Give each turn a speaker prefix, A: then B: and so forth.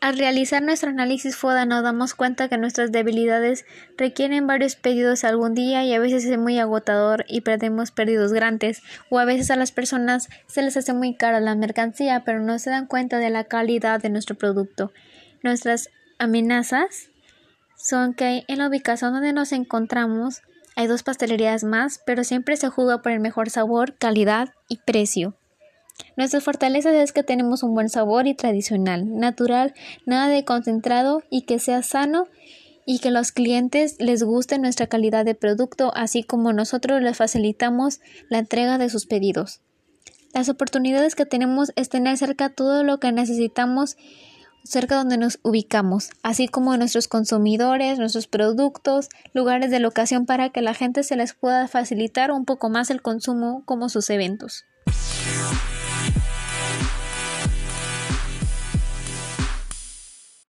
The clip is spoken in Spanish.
A: Al realizar nuestro análisis FODA nos damos cuenta que nuestras debilidades requieren varios pedidos algún día y a veces es muy agotador y perdemos pedidos grandes o a veces a las personas se les hace muy cara la mercancía pero no se dan cuenta de la calidad de nuestro producto. Nuestras amenazas son que en la ubicación donde nos encontramos hay dos pastelerías más pero siempre se juega por el mejor sabor, calidad y precio. Nuestra fortaleza es que tenemos un buen sabor y tradicional, natural, nada de concentrado y que sea sano y que los clientes les guste nuestra calidad de producto, así como nosotros les facilitamos la entrega de sus pedidos. Las oportunidades que tenemos es tener cerca todo lo que necesitamos cerca donde nos ubicamos, así como nuestros consumidores, nuestros productos, lugares de locación para que la gente se les pueda facilitar un poco más el consumo como sus eventos.